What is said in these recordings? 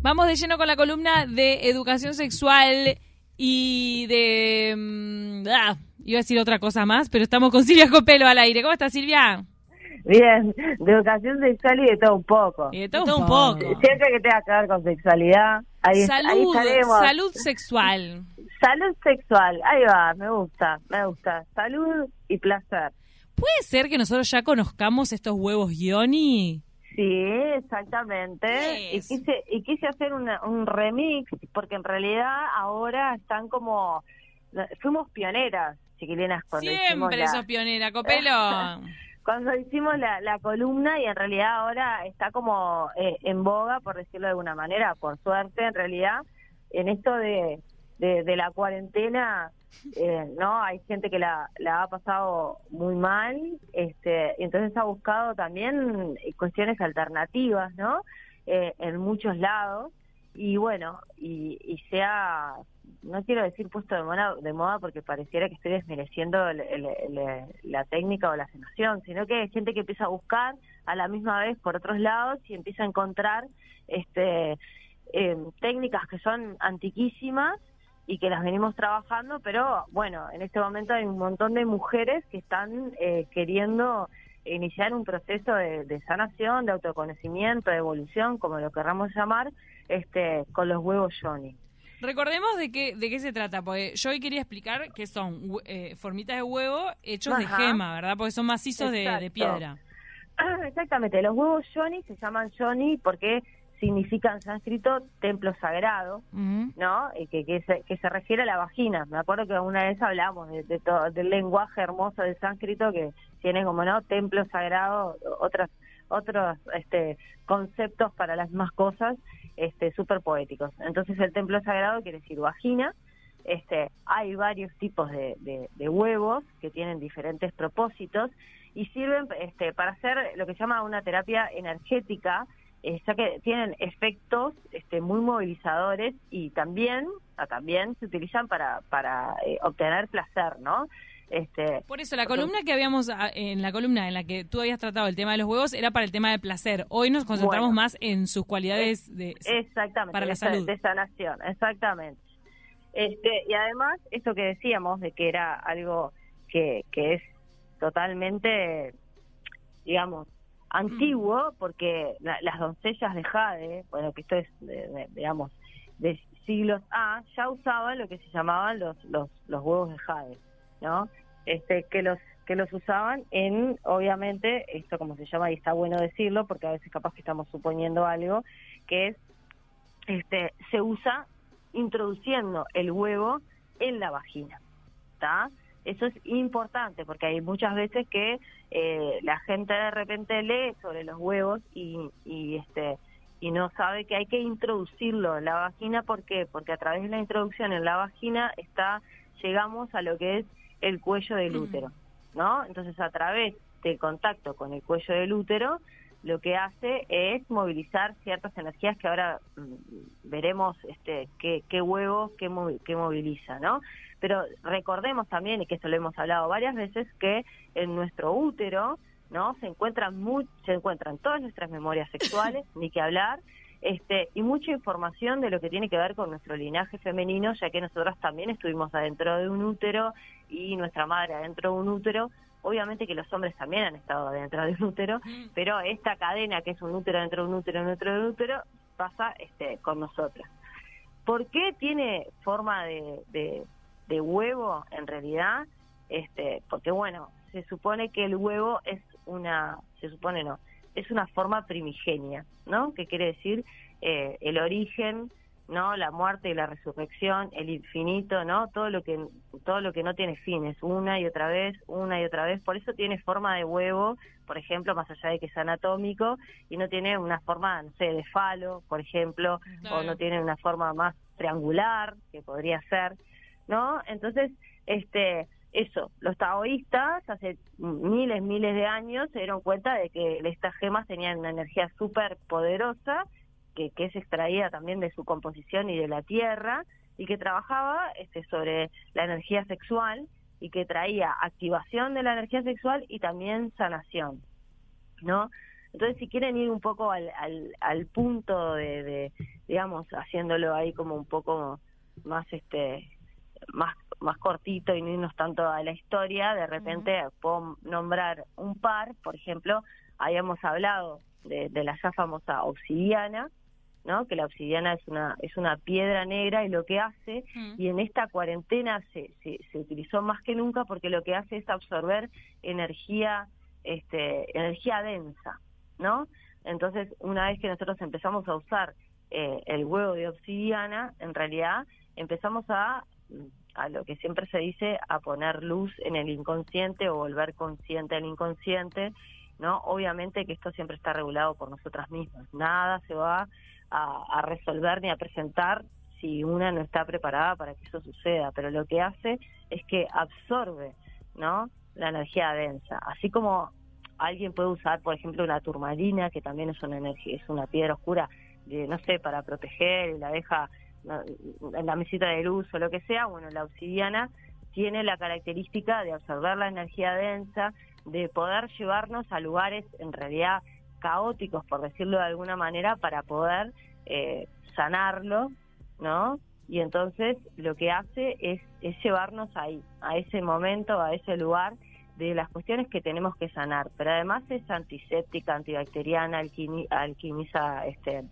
Vamos de lleno con la columna de educación sexual y de... mm, ah, iba a decir otra cosa más, pero estamos con Silvia Copelo al aire. ¿Cómo estás, Silvia? Bien, de educación sexual y de todo un poco. Y de todo, un poco. Siempre que tenga que ver con sexualidad, ahí, ahí Salud, estaremos. salud sexual. Salud sexual, ahí va, me gusta, me gusta. Salud y placer. ¿Puede ser que nosotros ya conozcamos estos huevos Yoni? Sí, exactamente. Y quise, y quise hacer una- un remix, porque en realidad ahora están como... Fuimos pioneras, chiquilinas, cuando Siempre la, sos pionera, Copelo. cuando hicimos la, la columna y en realidad ahora está como eh, en boga, por decirlo de alguna manera, por suerte en realidad, en esto de, de, de la cuarentena, eh, no hay gente que la, la ha pasado muy mal, este, entonces ha buscado también eh, cuestiones alternativas, ¿no? Eh, en muchos lados, y bueno, y, y se no quiero decir puesto de moda, de moda porque pareciera que estoy desmereciendo el- el- la técnica o la sanación, sino que hay gente que empieza a buscar a la misma vez por otros lados y empieza a encontrar este eh, técnicas que son antiquísimas y que las venimos trabajando, pero bueno, en este momento hay un montón de mujeres que están eh, queriendo iniciar un proceso de, de sanación, de autoconocimiento, de evolución, como lo querramos llamar, este, con los huevos Johnny. Recordemos de qué, de qué se trata, porque yo hoy quería explicar que son eh, formitas de huevo hechos de gema, ¿verdad? Porque son macizos de, piedra. Exactamente, los huevos Johnny se llaman Johnny porque significan en sánscrito templo sagrado. ¿no? Y que, que, se, que se refiere a la vagina. Me acuerdo que una vez hablamos de, de todo, del lenguaje hermoso del sánscrito que tiene como, ¿no? Templo sagrado, otras otros este, conceptos para las mismas cosas este, súper poéticos. Entonces el templo sagrado quiere decir vagina. Este, hay varios tipos de, de- huevos que tienen diferentes propósitos y sirven este, para hacer lo que se llama una terapia energética, eh, ya que tienen efectos este, muy movilizadores y también, ah, también se utilizan para, para eh, obtener placer, ¿no? Este, Por eso, la Porque- columna que habíamos, ah, en la columna en la que tú habías tratado el tema de los huevos era para el tema del placer. Hoy nos concentramos Bueno. más en sus cualidades de... Exactamente, para la de, sa- salud. de sanación, exactamente. Este, y además, esto que decíamos de que era algo que, que es totalmente, digamos, antiguo, porque la- las doncellas de Jade, bueno, que esto es, de- de- digamos, de siglos A, ya usaban lo que se llamaban los, los, los huevos de Jade, ¿no? Este, que los que los usaban en, obviamente, esto como se llama, y está bueno decirlo, porque a veces capaz que estamos suponiendo algo, que es este, se usa introduciendo el huevo en la vagina, ¿está? Eso es importante porque hay muchas veces que eh, la gente de repente lee sobre los huevos y, y este y no sabe que hay que introducirlo en la vagina ¿por qué? porque a través de la introducción en la vagina está llegamos a lo que es el cuello del útero, ¿no? Entonces a través del contacto con el cuello del útero lo que hace es movilizar ciertas energías que ahora mm, veremos este qué, qué huevo qué, movi- qué moviliza, ¿no? Pero recordemos también, y que esto lo hemos hablado varias veces, que en nuestro útero no se encuentran mu- se encuentran todas nuestras memorias sexuales, ni que hablar, este y mucha información de lo que tiene que ver con nuestro linaje femenino, ya que nosotros también estuvimos adentro de un útero y nuestra madre adentro de un útero. Obviamente que los hombres también han estado adentro de un útero, Mm. pero esta cadena que es un útero dentro de un útero dentro de un útero pasa este con nosotras. ¿Por qué tiene forma de, de, de huevo en realidad? Este, porque bueno, se supone que el huevo es una, se supone no, es una forma primigenia, ¿no? Que quiere decir eh, el origen, ¿no? La muerte y la resurrección, el infinito, ¿no? Todo lo que todo lo que no tiene fines, una y otra vez, una y otra vez. Por eso tiene forma de huevo, por ejemplo, más allá de que es anatómico y no tiene una forma, no sé, de falo, por ejemplo, o no tiene una forma más triangular, que podría ser, ¿no? Entonces, este, eso, los taoístas hace miles, miles de años se dieron cuenta de que estas gemas tenían una energía súper poderosa, que, que es extraída también de su composición y de la tierra, y que trabajaba este, sobre la energía sexual y que traía activación de la energía sexual y también sanación, ¿no? Entonces, si quieren ir un poco al, al, al punto de, de, digamos, haciéndolo ahí como un poco más, este, más, más cortito y no irnos tanto a la historia, de repente puedo nombrar un par, por ejemplo, habíamos hablado de, de la ya famosa obsidiana, ¿no? que la obsidiana es una es una piedra negra y lo que hace y en esta cuarentena se, se, se utilizó más que nunca porque lo que hace es absorber energía este energía densa no entonces una vez que nosotros empezamos a usar eh, el huevo de obsidiana en realidad empezamos a a lo que siempre se dice a poner luz en el inconsciente o volver consciente al inconsciente no obviamente que esto siempre está regulado por nosotras mismas. Nada se va a, resolver ni a presentar si una no está preparada para que eso suceda, pero lo que hace es que absorbe, ¿no? La energía densa, así como alguien puede usar, por ejemplo, una turmalina, que también es una energía, es una piedra oscura, de, no sé, para proteger y la deja en la mesita de luz o lo que sea, bueno, la obsidiana tiene la característica de absorber la energía densa, de poder llevarnos a lugares en realidad caóticos, por decirlo de alguna manera, para poder eh, sanarlo, ¿no? Y entonces lo que hace es, es llevarnos ahí, a ese momento, a ese lugar de las cuestiones que tenemos que sanar. Pero además es antiséptica, antibacteriana, alquimiza este,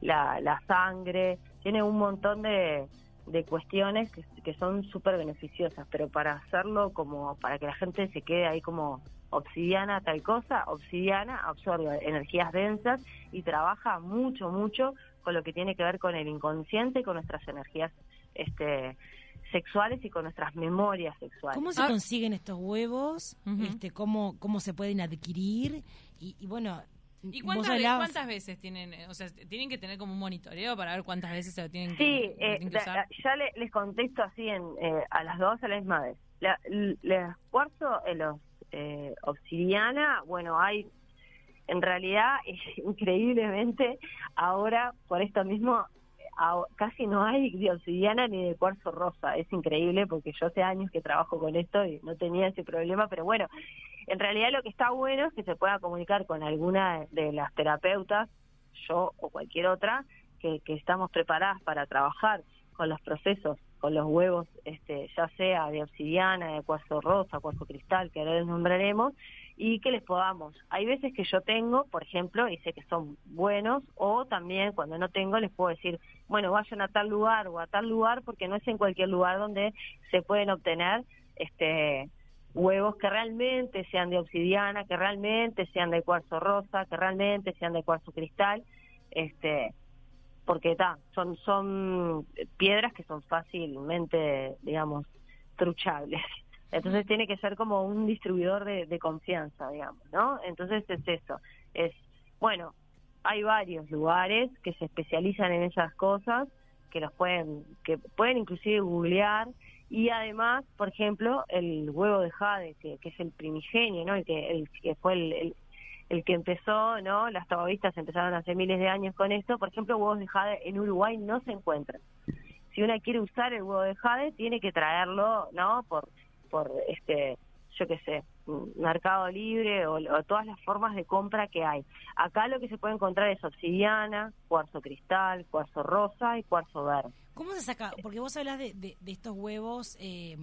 la, la sangre, tiene un montón de, de cuestiones que, que son súper beneficiosas, pero para hacerlo como, para que la gente se quede ahí como obsidiana tal cosa, obsidiana absorbe energías densas y trabaja mucho, mucho con lo que tiene que ver con el inconsciente y con nuestras energías este, sexuales y con nuestras memorias sexuales. ¿Cómo se ah. consiguen estos huevos? este, ¿cómo, ¿Cómo se pueden adquirir? Y, bueno... ¿Y cuántas, cuántas, veces tienen, o sea, tienen que tener como un monitoreo para ver cuántas veces se lo tienen que, eh, usar? ya les contesto así en, eh, a las dos a la misma vez. La, les cuarzo en los eh, obsidiana, bueno, hay, en realidad, increíblemente, ahora, por esto mismo, casi no hay de obsidiana ni de cuarzo rosa. Es increíble porque yo hace años que trabajo con esto y no tenía ese problema, pero bueno, en realidad lo que está bueno es que se pueda comunicar con alguna de las terapeutas, yo o cualquier otra, que, que estamos preparadas para trabajar con los procesos con los huevos, este, ya sea de obsidiana, de cuarzo rosa, cuarzo cristal, que ahora les nombraremos, y que les podamos. Hay veces que yo tengo, por ejemplo, y sé que son buenos, o también cuando no tengo les puedo decir, bueno, vayan a tal lugar o a tal lugar, porque no es en cualquier lugar donde se pueden obtener este huevos que realmente sean de obsidiana, que realmente sean de cuarzo rosa, que realmente sean de cuarzo cristal, este porque son, son piedras que son fácilmente, digamos, truchables. Entonces tiene que ser como un distribuidor de, confianza, digamos, ¿no? Entonces es eso, es, bueno, hay varios lugares que se especializan en esas cosas, que los pueden, que pueden inclusive googlear, y además, por ejemplo, el huevo de jade, que, que es el primigenio, ¿no? El que, el, que fue el, el que empezó, ¿no? Las tabavistas empezaron hace miles de años con esto. Por ejemplo, huevos de jade en Uruguay no se encuentran. Si una quiere usar el huevo de jade, tiene que traerlo, ¿no? Por, por este, yo qué sé, Mercado Libre o, todas las formas de compra que hay. Acá lo que se puede encontrar es obsidiana, cuarzo cristal, cuarzo rosa y cuarzo verde. ¿Cómo se saca? Porque vos hablas de, de, estos huevos... Eh,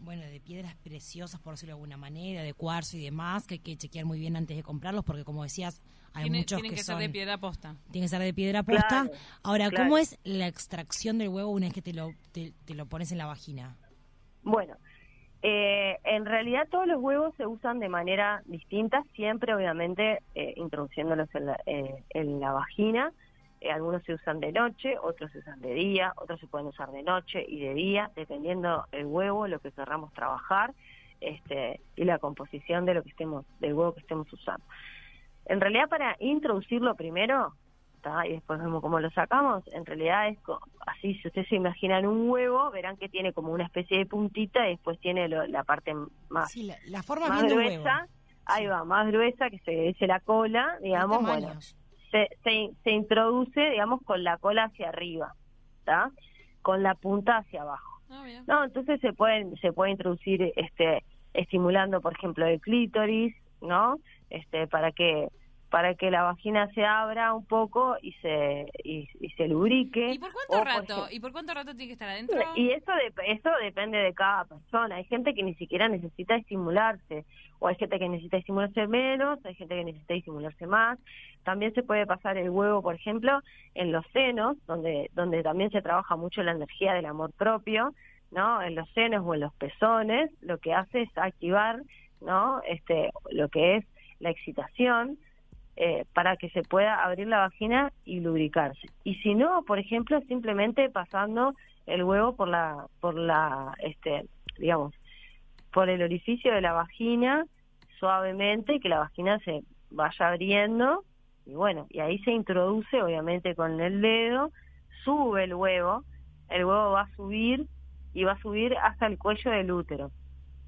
bueno, de piedras preciosas, por decirlo de alguna manera, de cuarzo y demás, que hay que chequear muy bien antes de comprarlos, porque como decías, hay muchos tienen que, ser de piedra posta. Tienen que ser de piedra posta. Ahora, ¿cómo es la extracción del huevo una vez que te lo, te, lo pones en la vagina? Bueno, eh, en realidad todos los huevos se usan de manera distinta, siempre obviamente eh, introduciéndolos en la, eh, en la vagina eh, algunos se usan de noche, otros se usan de día, otros se pueden usar de noche y de día, dependiendo el huevo, lo que querramos trabajar este, y la composición de lo que estemos, del huevo que estemos usando. En realidad, para introducirlo primero, y después vemos cómo lo sacamos, en realidad es así, si ustedes se imaginan un huevo, verán que tiene como una especie de puntita y después tiene la parte más, la, forma más gruesa, ahí va, más gruesa, que se dice la cola, digamos, bueno se, se, introduce, digamos, con la cola hacia arriba, ¿está? Con la punta hacia abajo. Ah, no, entonces se pueden se puede introducir este estimulando, por ejemplo, el clítoris, ¿no? Este para que para que la vagina se abra un poco y se y, se lubrique. ¿Y por cuánto rato? ¿Y por cuánto rato tiene que estar adentro? Y eso de, eso depende de cada persona. Hay gente que ni siquiera necesita estimularse, o hay gente que necesita estimularse menos, hay gente que necesita estimularse más. También se puede pasar el huevo, por ejemplo, en los senos, donde donde también se trabaja mucho la energía del amor propio, ¿no? En los senos o en los pezones, lo que hace es activar, ¿no? Este, lo que es la excitación eh, para que se pueda abrir la vagina y lubricarse. Y si no, por ejemplo, simplemente pasando el huevo por la, por la, este, digamos, por el orificio de la vagina suavemente que la vagina se vaya abriendo y bueno, y ahí se introduce obviamente con el dedo, sube el huevo, el huevo va a subir y va a subir hasta el cuello del útero.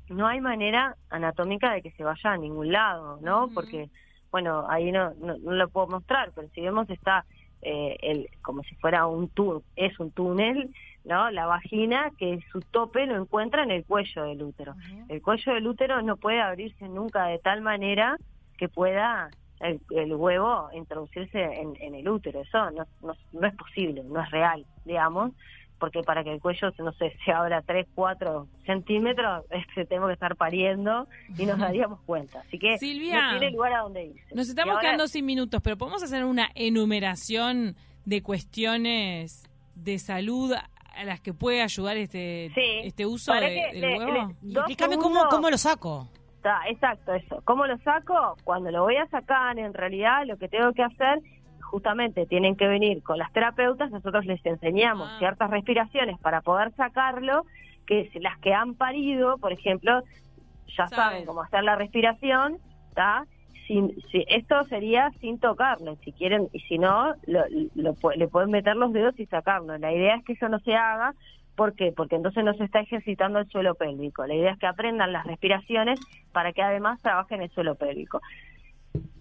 No hay manera anatómica de que se vaya a ningún lado, ¿no? Porque bueno, ahí no, no, lo puedo mostrar, pero si vemos está eh, el, como si fuera un túnel, es un túnel, ¿no? La vagina que su tope lo encuentra en el cuello del útero. El cuello del útero no puede abrirse nunca de tal manera que pueda el, huevo introducirse en, en, el útero. Eso no, no, no es posible, no es real, digamos porque para que el cuello, no sé, se abra 3, 4 centímetros, este, tenemos que estar pariendo y nos daríamos cuenta. Así que Silvia, no tiene lugar a donde irse. Nos estamos quedando sin minutos, pero podemos hacer una enumeración de cuestiones de salud a las que puede ayudar este, este uso de, del huevo. Explícame cómo, cómo lo saco. Está, exacto, eso. ¿Cómo lo saco? Cuando lo voy a sacar, en realidad lo que tengo que hacer justamente tienen que venir con las terapeutas, nosotros les enseñamos ah. ciertas respiraciones para poder sacarlo, que las que han parido, por ejemplo, ya saben cómo hacer la respiración, ¿está? Sin, si, esto sería sin tocarlo, si quieren, y si no, lo, le pueden meter los dedos y sacarlo. La idea es que eso no se haga, ¿por qué? Porque entonces no se está ejercitando el suelo pélvico. La idea es que aprendan las respiraciones para que además trabajen el suelo pélvico.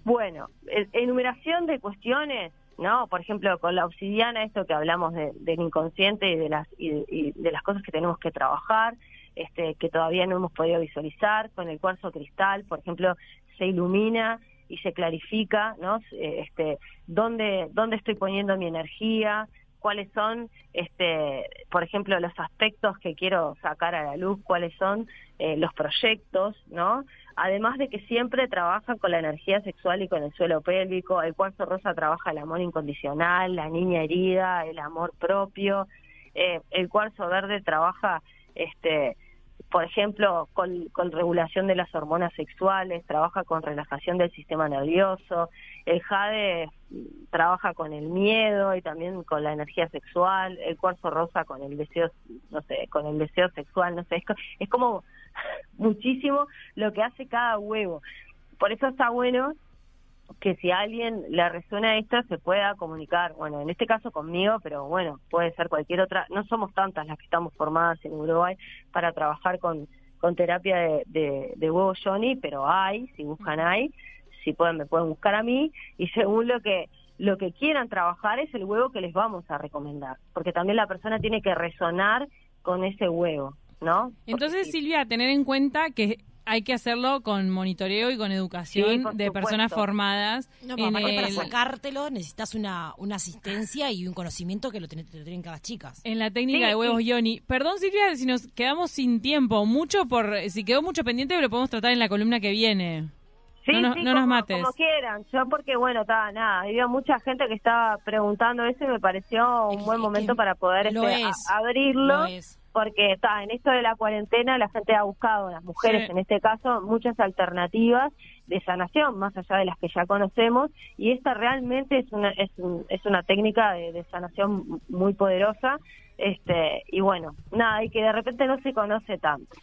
Bueno, enumeración de cuestiones, ¿no? Por ejemplo, con la obsidiana, esto que hablamos del inconsciente y de las y, de las cosas que tenemos que trabajar, este, que todavía no hemos podido visualizar, con el cuarzo cristal, por ejemplo, se ilumina y se clarifica, ¿no? Este, dónde dónde estoy poniendo mi energía, cuáles son, este, por ejemplo, los aspectos que quiero sacar a la luz, cuáles son eh, los proyectos, ¿no? Además de que siempre trabajan con la energía sexual y con el suelo pélvico, el cuarzo rosa trabaja el amor incondicional, la niña herida, el amor propio, eh, el cuarzo verde trabaja, este, por ejemplo, con, con, regulación de las hormonas sexuales, trabaja con relajación del sistema nervioso, el jade trabaja con el miedo y también con la energía sexual, el cuarzo rosa con el deseo, no sé, con el deseo sexual, no sé, es, como muchísimo lo que hace cada huevo. Por eso está bueno que si a alguien le resuena esto se pueda comunicar, bueno, en este caso conmigo, pero bueno, puede ser cualquier otra, no somos tantas las que estamos formadas en Uruguay para trabajar con, con terapia de, de, de huevo Johnny, pero hay, si buscan hay, si pueden me pueden buscar a mí. Y según lo que lo que quieran trabajar es el huevo que les vamos a recomendar, porque también la persona tiene que resonar con ese huevo, ¿no? Entonces, Silvia, tener en cuenta que hay que hacerlo con monitoreo y con educación de personas formadas. No, para sacártelo necesitas una, una asistencia y un conocimiento que lo, tienen, cada chicas. En la técnica de huevos Yoni. Perdón, Silvia, si nos quedamos sin tiempo, mucho por si quedó mucho pendiente, lo podemos tratar en la columna que viene. Sí, no, sí, nos mates. Como quieran. Yo porque, bueno, estaba nada, había mucha gente que estaba preguntando eso y me pareció un buen momento para poder este, abrirlo. Porque está en esto de la cuarentena la gente ha buscado, las mujeres en este caso, muchas alternativas de sanación, más allá de las que ya conocemos, y esta realmente es una, es, es una técnica de, de sanación muy poderosa, este y bueno, nada, y que de repente no se conoce tanto.